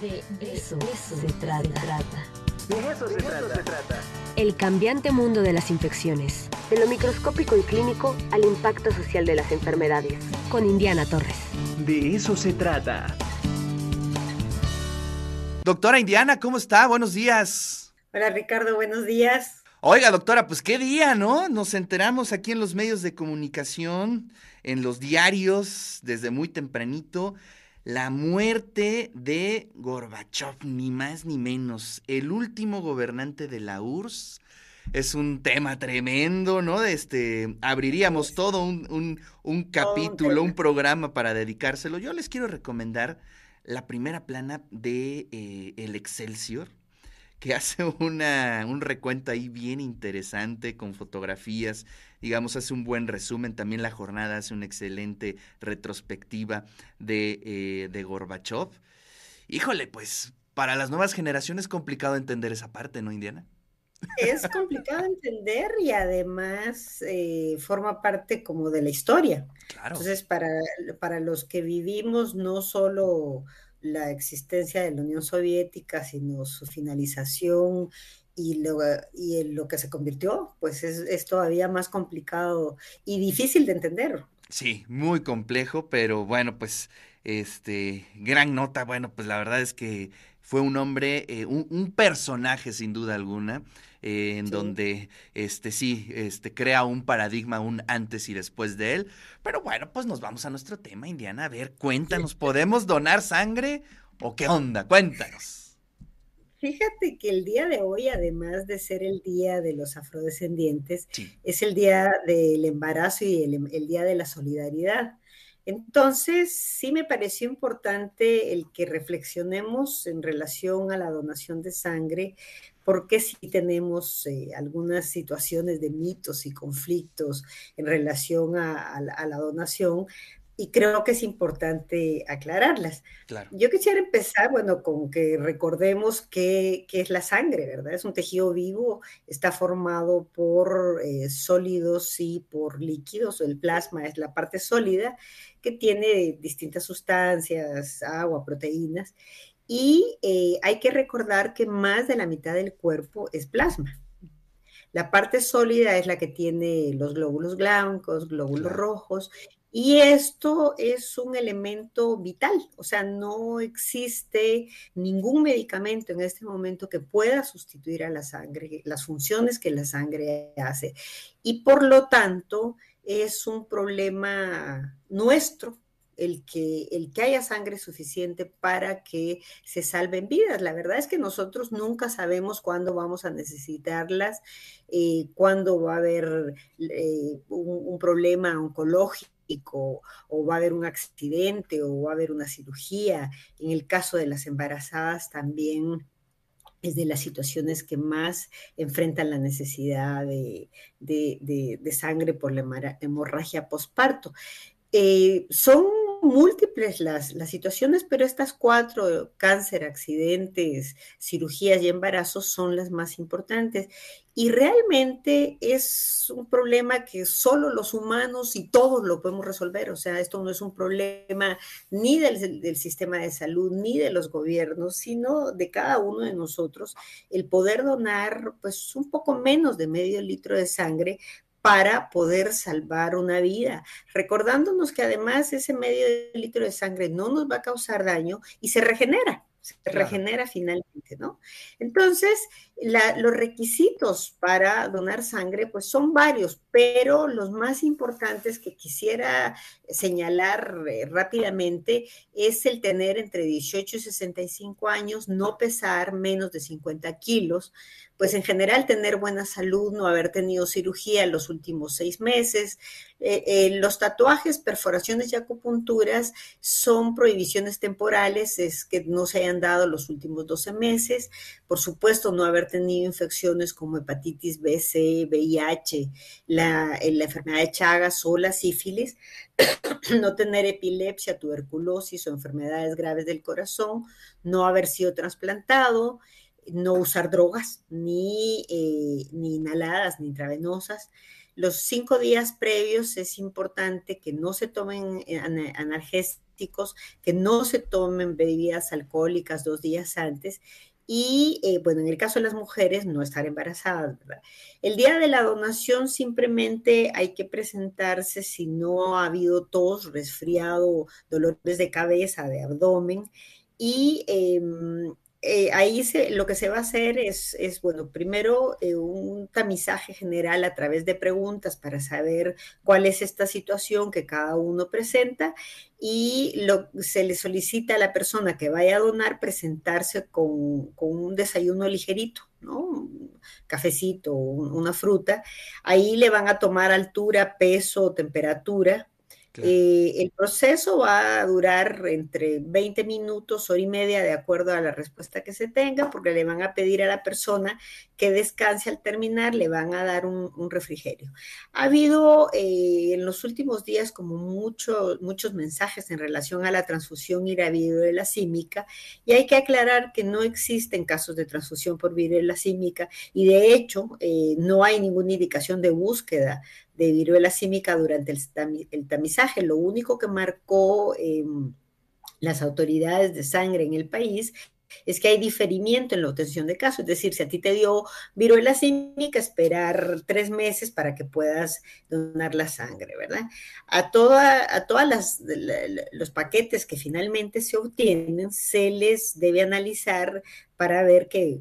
De eso, se, trata. De eso, se, trata. El cambiante mundo de las infecciones. De lo microscópico y clínico al impacto social de las enfermedades. Con Indiana Torres. De eso se trata. Doctora Indiana, ¿cómo está? Buenos días. Hola Ricardo, buenos días. Oiga, doctora, pues qué día, ¿no? Nos enteramos aquí en los medios de comunicación, en los diarios, desde muy tempranito, la muerte de Gorbachev, ni más ni menos, el último gobernante de la URSS. Es un tema tremendo, ¿no? Este, abriríamos todo un, capítulo, un programa para dedicárselo. Yo les quiero recomendar la primera plana de eh, El Excelsior, que hace una, un recuento ahí bien interesante con fotografías, digamos, hace un buen resumen. También la jornada hace una excelente retrospectiva de, eh, de Gorbachev. Híjole, pues para las nuevas generaciones es complicado entender esa parte, ¿no, Indiana? Es complicado entender y además eh, forma parte como de la historia. Claro. Entonces, para, para los que vivimos no solo la existencia de la Unión Soviética, sino su finalización y lo, y lo que se convirtió, pues es, todavía más complicado y difícil de entender. Sí, muy complejo, pero bueno, pues este, gran nota, bueno, pues la verdad es que fue un hombre, eh, un, personaje sin duda alguna, eh, en donde este sí, este crea un paradigma, un antes y después de él. Pero bueno, pues nos vamos a nuestro tema, Indiana. A ver, cuéntanos, ¿podemos donar sangre o qué onda? Cuéntanos. Fíjate que el día de hoy, además de ser el día de los afrodescendientes, es el día del embarazo y el, día de la solidaridad. Entonces, sí me pareció importante el que reflexionemos en relación a la donación de sangre, porque sí tenemos eh, algunas situaciones de mitos y conflictos en relación a la donación, y creo que es importante aclararlas. Yo quisiera empezar, bueno, con que recordemos qué, es la sangre, ¿verdad? Es un tejido vivo, está formado por eh, sólidos y por líquidos, el plasma es la parte sólida que tiene distintas sustancias, agua, proteínas, y eh, hay que recordar que más de la mitad del cuerpo es plasma. La parte sólida es la que tiene los glóbulos blancos, glóbulos rojos, y esto es un elemento vital, o sea, no existe ningún medicamento en este momento que pueda sustituir a la sangre, las funciones que la sangre hace. Y por lo tanto, es un problema nuestro el que, el que haya sangre suficiente para que se salven vidas. La verdad es que nosotros nunca sabemos cuándo vamos a necesitarlas, eh, cuándo va a haber eh, un problema oncológico o va a haber un accidente o va a haber una cirugía. En el caso de las embarazadas también es de las situaciones que más enfrentan la necesidad de, sangre por la hemorragia posparto. Eh, son múltiples las, las situaciones, pero estas cuatro, cáncer, accidentes, cirugías y embarazos, son las más importantes. Y realmente es un problema que solo los humanos y todos lo podemos resolver. O sea, esto no es un problema ni del, del sistema de salud, ni de los gobiernos, sino de cada uno de nosotros. El poder donar, pues, un poco menos de medio litro de sangre para poder salvar una vida, recordándonos que además ese medio litro de sangre no nos va a causar daño y se regenera se regenera finalmente, ¿no? Entonces, los requisitos para donar sangre, pues son varios, pero los más importantes que quisiera señalar eh, rápidamente es el tener entre 18 y 65 años, no pesar menos de 50 kilos, pues en general tener buena salud, no haber tenido cirugía en los últimos seis meses. Eh, eh, los tatuajes, perforaciones y acupunturas son prohibiciones temporales, es que no se hayan dado los últimos 12 meses. Por supuesto, no haber tenido infecciones como hepatitis B, C, VIH, la, la enfermedad de Chagas o la sífilis, no tener epilepsia, tuberculosis o enfermedades graves del corazón, no haber sido trasplantado, no usar drogas, ni, eh, ni inhaladas, ni intravenosas. Los cinco días previos es importante que no se tomen analgésicos que no se tomen bebidas alcohólicas dos días antes y, eh, bueno, en el caso de las mujeres, no estar embarazadas. ¿verdad? El día de la donación simplemente hay que presentarse si no ha habido tos, resfriado, dolores de cabeza, de abdomen. Y em, eh, ahí se, lo que se va a hacer es, es bueno, primero eh, un tamizaje general a través de preguntas para saber cuál es esta situación que cada uno presenta y se le solicita a la persona que vaya a donar presentarse con, con un desayuno ligerito, ¿no? Un cafecito, una fruta. Ahí le van a tomar altura, peso, temperatura eh, el proceso va a durar entre 20 minutos, hora y media, de acuerdo a la respuesta que se tenga, porque le van a pedir a la persona que descanse al terminar, le van a dar un, refrigerio. Ha habido eh, en los últimos días como muchos muchos mensajes en relación a la transfusión símica, y hay que aclarar que no existen casos de transfusión por viruela símica, y de hecho eh, no hay ninguna indicación de búsqueda de viruela símica durante el, tamizaje. Lo único que marcó em, las autoridades de sangre en el país es que hay diferimiento en la obtención de casos. Es decir, si a ti te dio viruela símica, esperar tres meses para que puedas donar la sangre, ¿verdad? A, toda, a todas los paquetes que finalmente se obtienen, se les debe analizar para ver que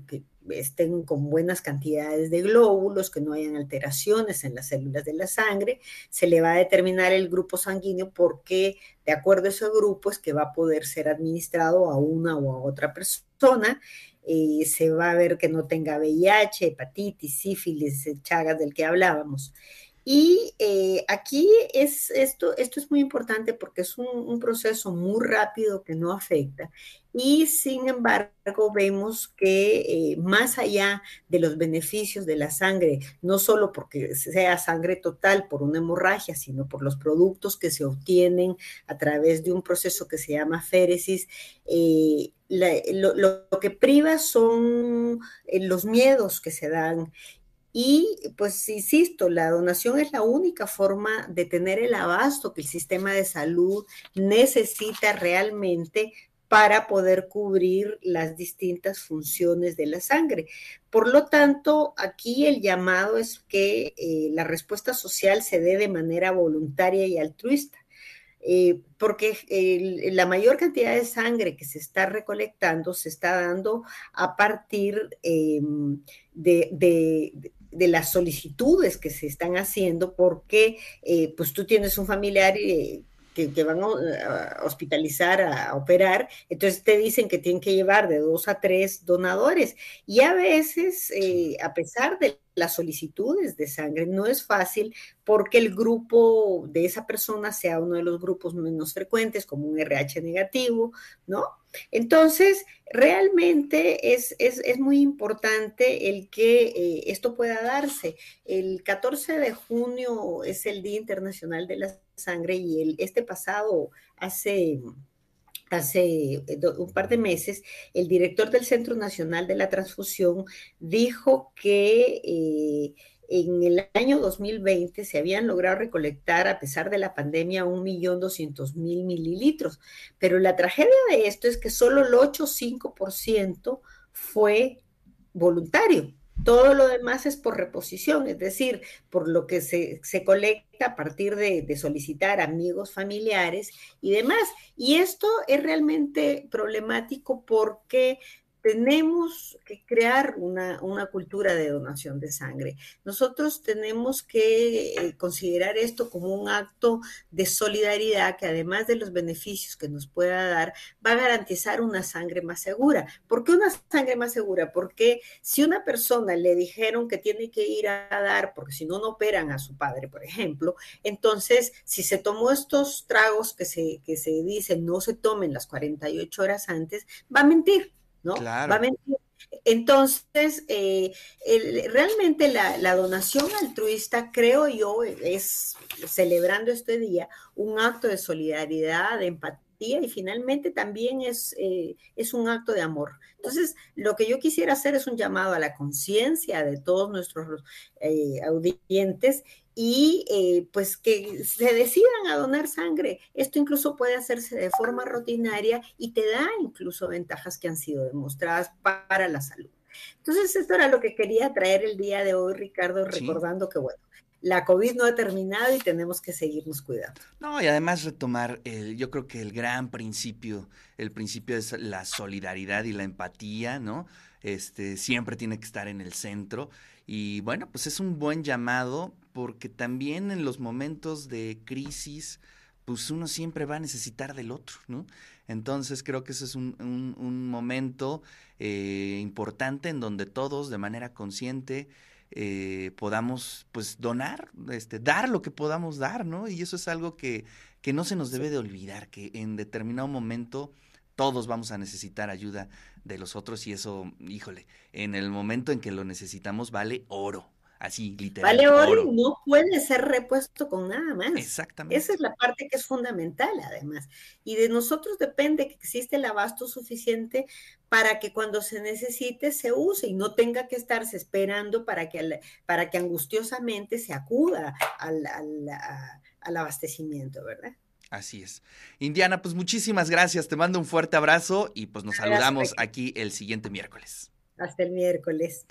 estén con buenas cantidades de glóbulos, que no hayan alteraciones en las células de la sangre, se le va a determinar el grupo sanguíneo porque de acuerdo a ese grupo es que va a poder ser administrado a una o a otra persona. Eh, se va a ver que no tenga VIH, hepatitis, sífilis, chagas del que hablábamos. Y eh, aquí es esto, esto es muy importante porque es un, proceso muy rápido que no afecta. Y sin embargo, vemos que eh, más allá de los beneficios de la sangre, no solo porque sea sangre total por una hemorragia, sino por los productos que se obtienen a través de un proceso que se llama féresis, eh, lo, lo, que priva son los miedos que se dan y pues insisto, la donación es la única forma de tener el abasto que el sistema de salud necesita realmente para poder cubrir las distintas funciones de la sangre. Por lo tanto, aquí el llamado es que eh, la respuesta social se dé de manera voluntaria y altruista. Eh, porque la mayor cantidad de sangre que se está recolectando se está dando a partir em, de las solicitudes que se están haciendo porque eh, pues tú tienes un familiar eh, que, van a, hospitalizar, a, operar, entonces te dicen que tienen que llevar de dos a tres donadores. Y a veces, eh, a pesar de las solicitudes de sangre, no es fácil porque el grupo de esa persona sea uno de los grupos menos frecuentes, como un RH negativo, ¿no? Entonces, realmente es, muy importante el que eh, esto pueda darse. El 14 de junio es el Día Internacional de la Sangre y el, este pasado, hace hace eh, un par de meses, el director del Centro Nacional de la Transfusión dijo que eh, en el año 2020 se habían logrado recolectar, a pesar de la pandemia, 1.200.000 mililitros. Pero la tragedia de esto es que solo el 8,5% fue voluntario. Todo lo demás es por reposición, es decir, por lo que se, colecta a partir de, de, solicitar amigos, familiares y demás. Y esto es realmente problemático porque tenemos que crear una, cultura de donación de sangre. Nosotros tenemos que eh, considerar esto como un acto de solidaridad que además de los beneficios que nos pueda dar, va a garantizar una sangre más segura. ¿Por qué una sangre más segura? Porque si una persona le dijeron que tiene que ir a dar, porque si no, no operan a su padre, por ejemplo, entonces si se tomó estos tragos que se, que se dicen no se tomen las 48 horas antes, va a mentir ¿no? Va a mentir. Entonces, eh, realmente la, donación altruista, creo yo, es, celebrando este día, un acto de solidaridad, de empatía y finalmente también es, eh, es un acto de amor. Entonces, lo que yo quisiera hacer es un llamado a la conciencia de todos nuestros eh, audientes y eh, pues que se decidan a donar sangre. Esto incluso puede hacerse de forma rutinaria y te da incluso ventajas que han sido demostradas para la salud. Entonces, esto era lo que quería traer el día de hoy, Ricardo, recordando que, bueno, la COVID no ha terminado y tenemos que seguirnos cuidando. No, y además retomar, el, yo creo que el gran principio, el principio es la solidaridad y la empatía, ¿no? Este, siempre tiene que estar en el centro. Y bueno, pues es un buen llamado porque también en los momentos de crisis, pues uno siempre va a necesitar del otro, ¿no? Entonces creo que ese es un, un, momento eh, importante en donde todos de manera consciente eh, podamos pues donar, este, dar lo que podamos dar, ¿no? Y eso es algo que, que no se nos debe de olvidar, que en determinado momento todos vamos a necesitar ayuda de los otros y eso, híjole, en el momento en que lo necesitamos vale oro, Así, literal. Vale oro, y no puede ser repuesto con nada más. Exactamente. Esa es la parte que es fundamental, además. Y de nosotros depende que existe el abasto suficiente para que cuando se necesite se use y no tenga que estarse esperando para que, para que angustiosamente se acuda al, al abastecimiento, ¿verdad? Así es. Indiana, pues muchísimas gracias. Te mando un fuerte abrazo y pues nos saludamos aquí el siguiente miércoles. Hasta el miércoles.